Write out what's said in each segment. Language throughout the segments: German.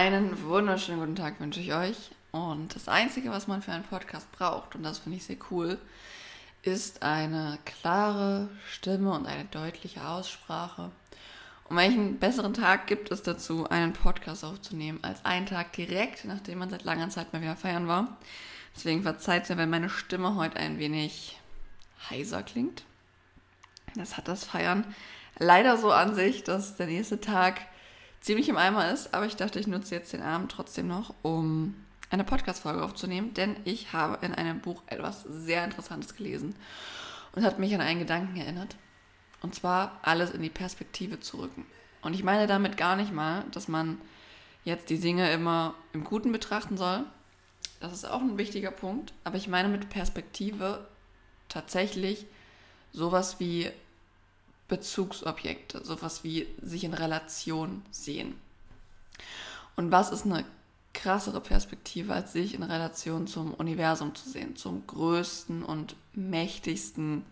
Einen wunderschönen guten Tag wünsche ich euch. Und das Einzige, was man für einen Podcast braucht, und das finde ich sehr cool, ist eine klare Stimme und eine deutliche Aussprache. Und welchen besseren Tag gibt es dazu, einen Podcast aufzunehmen, als einen Tag direkt, nachdem man seit langer Zeit mal wieder feiern war. Deswegen verzeiht mir, wenn meine Stimme heute ein wenig heiser klingt. Das hat das Feiern leider so an sich, dass der nächste Tag ziemlich im Eimer ist, aber ich dachte, ich nutze jetzt den Abend trotzdem noch, um eine Podcast-Folge aufzunehmen, denn ich habe in einem Buch etwas sehr Interessantes gelesen und hat mich an einen Gedanken erinnert. Und zwar alles in die Perspektive zu rücken. Und ich meine damit gar nicht mal, dass man jetzt die Dinge immer im Guten betrachten soll. Das ist auch ein wichtiger Punkt. Aber ich meine mit Perspektive tatsächlich sowas wie Bezugsobjekte, sowas wie sich in Relation sehen. Und was ist eine krassere Perspektive, als sich in Relation zum Universum zu sehen, zum größten und mächtigsten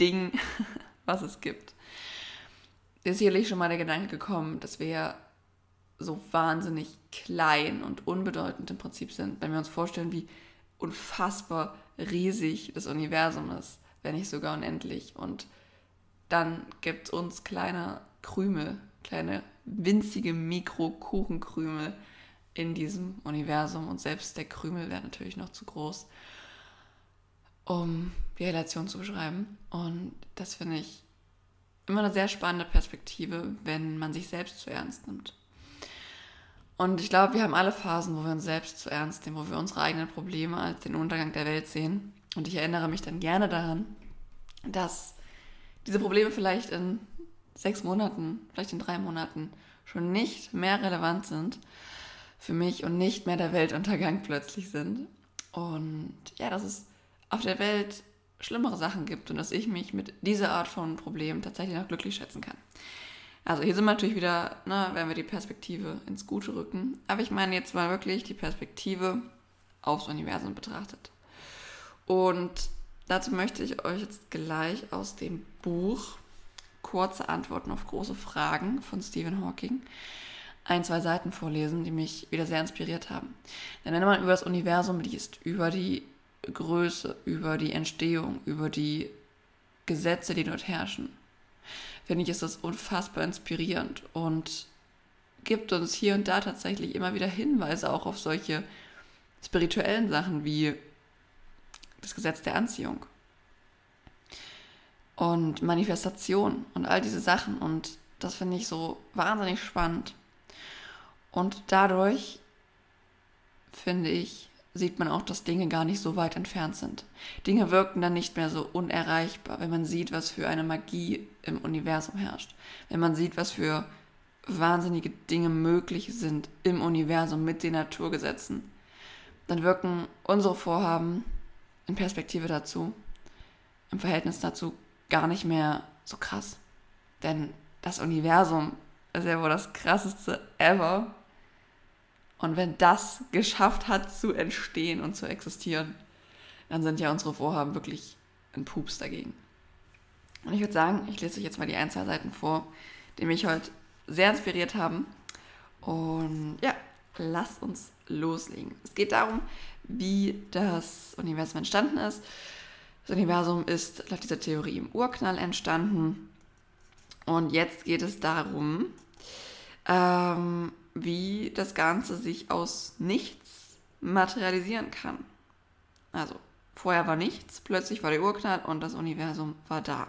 Ding, was es gibt. Ist sicherlich schon mal der Gedanke gekommen, dass wir so wahnsinnig klein und unbedeutend im Prinzip sind, wenn wir uns vorstellen, wie unfassbar riesig das Universum ist, wenn nicht sogar unendlich. Und dann gibt uns kleine Krümel, kleine winzige Mikrokuchenkrümel in diesem Universum und selbst der Krümel wäre natürlich noch zu groß, um die Relation zu beschreiben. Und das finde ich immer eine sehr spannende Perspektive, wenn man sich selbst zu ernst nimmt. Und ich glaube, wir haben alle Phasen, wo wir uns selbst zu ernst nehmen, wo wir unsere eigenen Probleme als den Untergang der Welt sehen. Und ich erinnere mich dann gerne daran, dass diese Probleme vielleicht in sechs Monaten, vielleicht in drei Monaten schon nicht mehr relevant sind für mich und nicht mehr der Weltuntergang plötzlich sind. Und ja, dass es auf der Welt schlimmere Sachen gibt und dass ich mich mit dieser Art von Problem tatsächlich noch glücklich schätzen kann. Also hier sind wir natürlich wieder, ne, wenn wir die Perspektive ins Gute rücken. Aber ich meine jetzt mal wirklich die Perspektive aufs Universum betrachtet. Und dazu möchte ich euch jetzt gleich aus dem Buch Kurze Antworten auf große Fragen von Stephen Hawking ein, zwei Seiten vorlesen, die mich wieder sehr inspiriert haben. Denn wenn man über das Universum liest, über die Größe, über die Entstehung, über die Gesetze, die dort herrschen, finde ich, ist das unfassbar inspirierend und gibt uns hier und da tatsächlich immer wieder Hinweise auch auf solche spirituellen Sachen wie das Gesetz der Anziehung und Manifestation und all diese Sachen. Und das finde ich so wahnsinnig spannend. Und dadurch, finde ich, sieht man auch, dass Dinge gar nicht so weit entfernt sind. Dinge wirken dann nicht mehr so unerreichbar, wenn man sieht, was für eine Magie im Universum herrscht. Wenn man sieht, was für wahnsinnige Dinge möglich sind im Universum mit den Naturgesetzen, dann wirken unsere Vorhaben in Perspektive dazu, im Verhältnis dazu gar nicht mehr so krass. Denn das Universum ist ja wohl das krasseste ever. Und wenn das geschafft hat zu entstehen und zu existieren, dann sind ja unsere Vorhaben wirklich ein Pups dagegen. Und ich würde sagen, ich lese euch jetzt mal die ein, zwei Seiten vor, die mich heute sehr inspiriert haben. Und ja, lasst uns loslegen. Es geht darum, wie das Universum entstanden ist. Das Universum ist laut dieser Theorie im Urknall entstanden. Und jetzt geht es darum, ähm, wie das Ganze sich aus nichts materialisieren kann. Also, vorher war nichts, plötzlich war der Urknall und das Universum war da.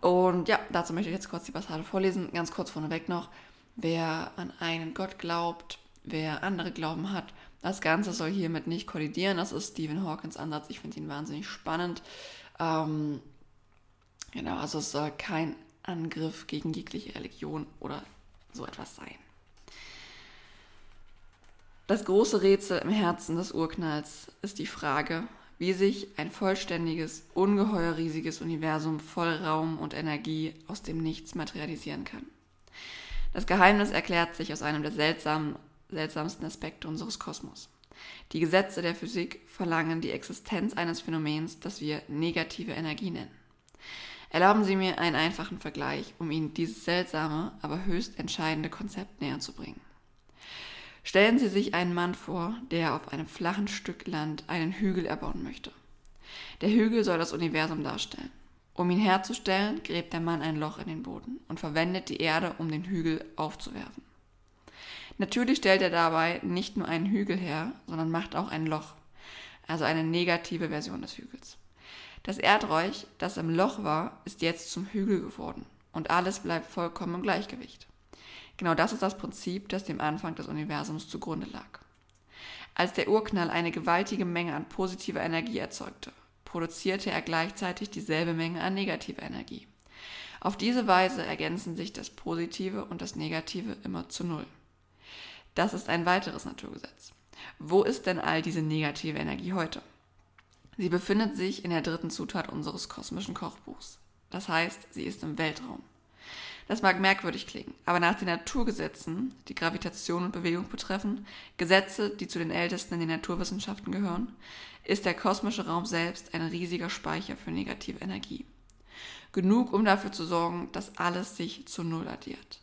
Und ja, dazu möchte ich jetzt kurz die Passage vorlesen. Ganz kurz vorneweg noch. Wer an einen Gott glaubt, wer andere Glauben hat, das Ganze soll hiermit nicht kollidieren. Das ist Stephen Hawkins Ansatz. Ich finde ihn wahnsinnig spannend. Ähm, genau, also es soll kein Angriff gegen jegliche Religion oder so etwas sein. Das große Rätsel im Herzen des Urknalls ist die Frage, wie sich ein vollständiges, ungeheuer riesiges Universum voll Raum und Energie aus dem Nichts materialisieren kann. Das Geheimnis erklärt sich aus einem der seltsamen seltsamsten Aspekte unseres Kosmos. Die Gesetze der Physik verlangen die Existenz eines Phänomens, das wir negative Energie nennen. Erlauben Sie mir einen einfachen Vergleich, um Ihnen dieses seltsame, aber höchst entscheidende Konzept näher zu bringen. Stellen Sie sich einen Mann vor, der auf einem flachen Stück Land einen Hügel erbauen möchte. Der Hügel soll das Universum darstellen. Um ihn herzustellen, gräbt der Mann ein Loch in den Boden und verwendet die Erde, um den Hügel aufzuwerfen. Natürlich stellt er dabei nicht nur einen Hügel her, sondern macht auch ein Loch, also eine negative Version des Hügels. Das Erdreich, das im Loch war, ist jetzt zum Hügel geworden und alles bleibt vollkommen im Gleichgewicht. Genau das ist das Prinzip, das dem Anfang des Universums zugrunde lag. Als der Urknall eine gewaltige Menge an positiver Energie erzeugte, produzierte er gleichzeitig dieselbe Menge an negativer Energie. Auf diese Weise ergänzen sich das Positive und das Negative immer zu Null. Das ist ein weiteres Naturgesetz. Wo ist denn all diese negative Energie heute? Sie befindet sich in der dritten Zutat unseres kosmischen Kochbuchs. Das heißt, sie ist im Weltraum. Das mag merkwürdig klingen, aber nach den Naturgesetzen, die Gravitation und Bewegung betreffen, Gesetze, die zu den ältesten in den Naturwissenschaften gehören, ist der kosmische Raum selbst ein riesiger Speicher für negative Energie. Genug, um dafür zu sorgen, dass alles sich zu Null addiert.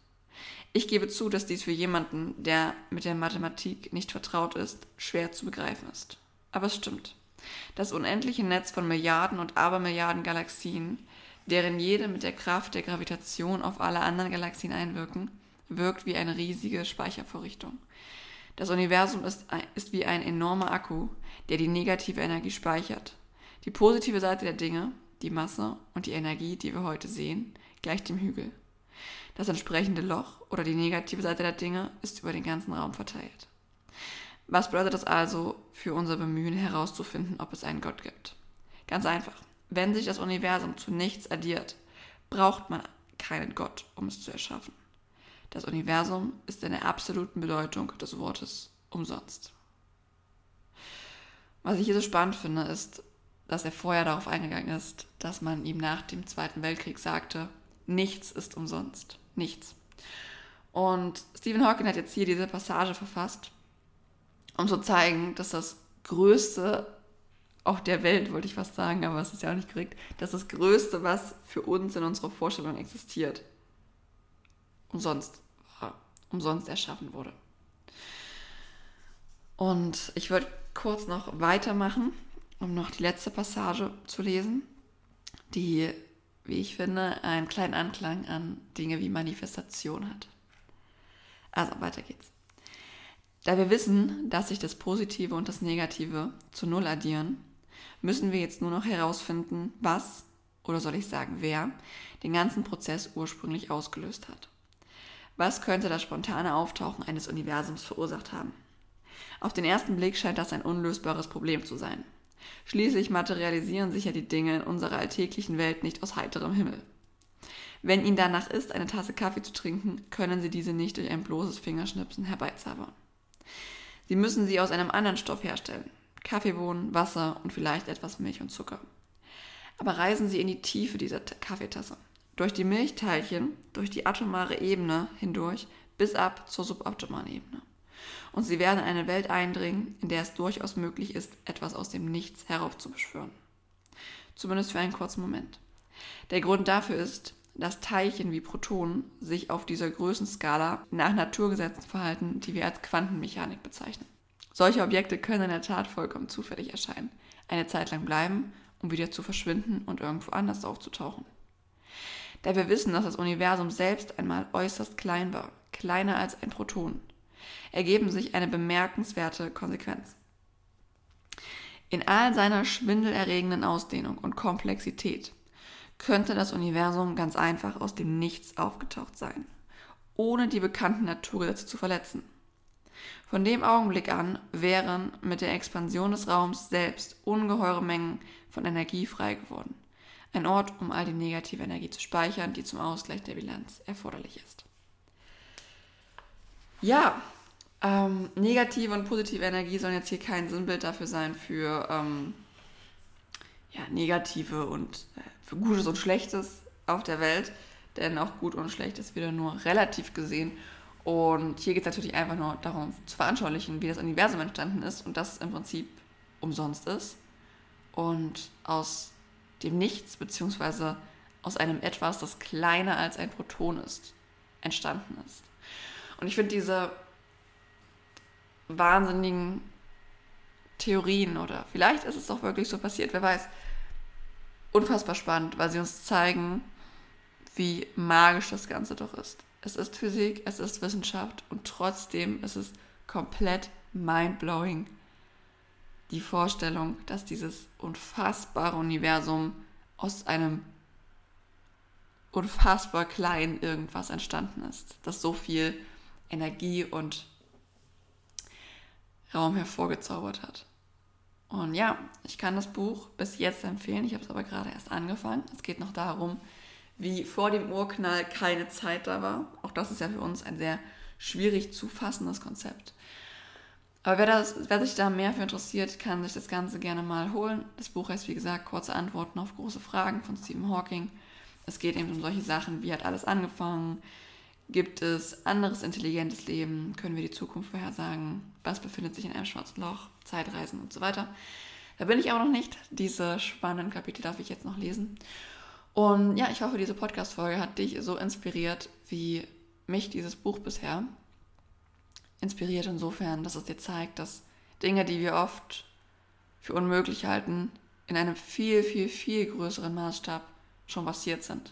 Ich gebe zu, dass dies für jemanden, der mit der Mathematik nicht vertraut ist, schwer zu begreifen ist. Aber es stimmt. Das unendliche Netz von Milliarden und Abermilliarden Galaxien deren jede mit der Kraft der Gravitation auf alle anderen Galaxien einwirken, wirkt wie eine riesige Speichervorrichtung. Das Universum ist, ist wie ein enormer Akku, der die negative Energie speichert. Die positive Seite der Dinge, die Masse und die Energie, die wir heute sehen, gleicht dem Hügel. Das entsprechende Loch oder die negative Seite der Dinge ist über den ganzen Raum verteilt. Was bedeutet das also für unser Bemühen herauszufinden, ob es einen Gott gibt? Ganz einfach. Wenn sich das Universum zu nichts addiert, braucht man keinen Gott, um es zu erschaffen. Das Universum ist in der absoluten Bedeutung des Wortes umsonst. Was ich hier so spannend finde, ist, dass er vorher darauf eingegangen ist, dass man ihm nach dem Zweiten Weltkrieg sagte, nichts ist umsonst. Nichts. Und Stephen Hawking hat jetzt hier diese Passage verfasst, um zu zeigen, dass das größte auch der Welt, wollte ich fast sagen, aber es ist ja auch nicht korrekt, dass das Größte, was für uns in unserer Vorstellung existiert, umsonst, umsonst erschaffen wurde. Und ich würde kurz noch weitermachen, um noch die letzte Passage zu lesen, die, wie ich finde, einen kleinen Anklang an Dinge wie Manifestation hat. Also, weiter geht's. Da wir wissen, dass sich das Positive und das Negative zu Null addieren, müssen wir jetzt nur noch herausfinden, was, oder soll ich sagen, wer, den ganzen Prozess ursprünglich ausgelöst hat. Was könnte das spontane Auftauchen eines Universums verursacht haben? Auf den ersten Blick scheint das ein unlösbares Problem zu sein. Schließlich materialisieren sich ja die Dinge in unserer alltäglichen Welt nicht aus heiterem Himmel. Wenn Ihnen danach ist, eine Tasse Kaffee zu trinken, können Sie diese nicht durch ein bloßes Fingerschnipsen herbeizaubern. Sie müssen sie aus einem anderen Stoff herstellen. Kaffeebohnen, Wasser und vielleicht etwas Milch und Zucker. Aber reisen Sie in die Tiefe dieser Kaffeetasse. Durch die Milchteilchen, durch die atomare Ebene hindurch bis ab zur suboptimalen Ebene. Und Sie werden in eine Welt eindringen, in der es durchaus möglich ist, etwas aus dem Nichts heraufzubeschwören. Zumindest für einen kurzen Moment. Der Grund dafür ist, dass Teilchen wie Protonen sich auf dieser Größenskala nach Naturgesetzen verhalten, die wir als Quantenmechanik bezeichnen. Solche Objekte können in der Tat vollkommen zufällig erscheinen, eine Zeit lang bleiben, um wieder zu verschwinden und irgendwo anders aufzutauchen. Da wir wissen, dass das Universum selbst einmal äußerst klein war, kleiner als ein Proton, ergeben sich eine bemerkenswerte Konsequenz. In all seiner schwindelerregenden Ausdehnung und Komplexität könnte das Universum ganz einfach aus dem Nichts aufgetaucht sein, ohne die bekannten Naturgesetze zu verletzen. Von dem Augenblick an wären mit der Expansion des Raums selbst ungeheure Mengen von Energie frei geworden. Ein Ort, um all die negative Energie zu speichern, die zum Ausgleich der Bilanz erforderlich ist. Ja, ähm, negative und positive Energie sollen jetzt hier kein Sinnbild dafür sein für ähm, ja, negative und äh, für Gutes und Schlechtes auf der Welt, denn auch gut und schlecht ist wieder nur relativ gesehen und hier geht es natürlich einfach nur darum zu veranschaulichen, wie das Universum entstanden ist und dass es im Prinzip umsonst ist. Und aus dem Nichts, beziehungsweise aus einem etwas, das kleiner als ein Proton ist, entstanden ist. Und ich finde diese wahnsinnigen Theorien oder vielleicht ist es doch wirklich so passiert, wer weiß, unfassbar spannend, weil sie uns zeigen, wie magisch das Ganze doch ist. Es ist Physik, es ist Wissenschaft und trotzdem ist es komplett mindblowing. Die Vorstellung, dass dieses unfassbare Universum aus einem unfassbar kleinen irgendwas entstanden ist, das so viel Energie und Raum hervorgezaubert hat. Und ja, ich kann das Buch bis jetzt empfehlen. Ich habe es aber gerade erst angefangen. Es geht noch darum, wie vor dem Urknall keine Zeit da war. Auch das ist ja für uns ein sehr schwierig zu fassendes Konzept. Aber wer, das, wer sich da mehr für interessiert, kann sich das Ganze gerne mal holen. Das Buch heißt, wie gesagt, Kurze Antworten auf große Fragen von Stephen Hawking. Es geht eben um solche Sachen, wie hat alles angefangen, Gibt es anderes intelligentes Leben? Können wir die Zukunft vorhersagen? Was befindet sich in einem schwarzen Loch? Zeitreisen und so weiter. Da bin ich auch noch nicht. Diese spannenden Kapitel darf ich jetzt noch lesen. Und ja, ich hoffe, diese Podcast-Folge hat dich so inspiriert, wie mich dieses Buch bisher inspiriert, insofern, dass es dir zeigt, dass Dinge, die wir oft für unmöglich halten, in einem viel, viel, viel größeren Maßstab schon passiert sind.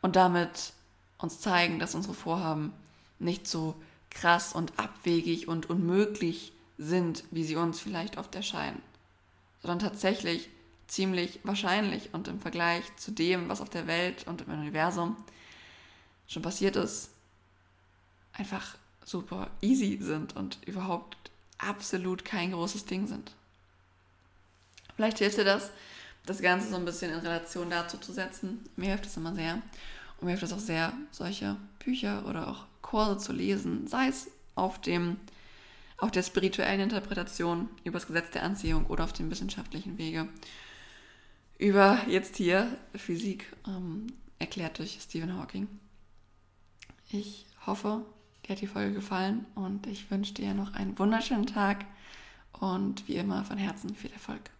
Und damit uns zeigen, dass unsere Vorhaben nicht so krass und abwegig und unmöglich sind, wie sie uns vielleicht oft erscheinen, sondern tatsächlich ziemlich wahrscheinlich und im Vergleich zu dem, was auf der Welt und im Universum schon passiert ist, einfach super easy sind und überhaupt absolut kein großes Ding sind. Vielleicht hilft dir das, das Ganze so ein bisschen in Relation dazu zu setzen. Mir hilft es immer sehr. Und mir hilft es auch sehr, solche Bücher oder auch Kurse zu lesen, sei es auf dem auf der spirituellen Interpretation über das Gesetz der Anziehung oder auf dem wissenschaftlichen Wege über jetzt hier Physik ähm, erklärt durch Stephen Hawking. Ich hoffe, dir hat die Folge gefallen und ich wünsche dir noch einen wunderschönen Tag und wie immer von Herzen viel Erfolg.